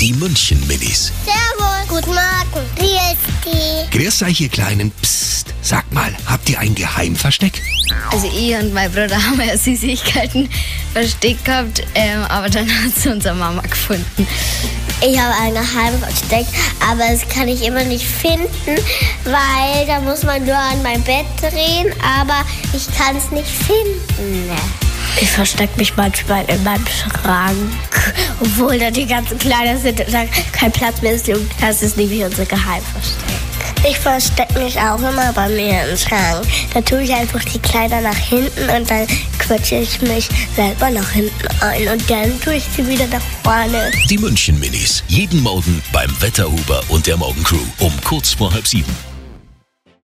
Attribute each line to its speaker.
Speaker 1: Die München Minis.
Speaker 2: Servus. Guten Morgen. Wie ist die?
Speaker 1: Grüß euch, ihr Kleinen. Psst. Sag mal, habt ihr ein Geheimversteck?
Speaker 3: Also ich und mein Bruder haben ja Süßigkeiten versteckt gehabt, ähm, aber dann hat sie unsere Mama gefunden.
Speaker 2: Ich habe ein Geheimversteck, aber das kann ich immer nicht finden, weil da muss man nur an mein Bett drehen, aber ich kann es nicht finden.
Speaker 4: Ich verstecke mich manchmal in meinem Schrank, obwohl da die ganzen Kleider sind und da kein Platz mehr ist. Das ist wie unser Geheimversteck.
Speaker 2: Ich verstecke mich auch immer bei mir im Schrank. Da tue ich einfach die Kleider nach hinten und dann quetsche ich mich selber nach hinten ein und dann tue ich sie wieder nach vorne.
Speaker 1: Die München Minis. Jeden Morgen beim Wetterhuber und der Morgencrew um kurz vor halb sieben.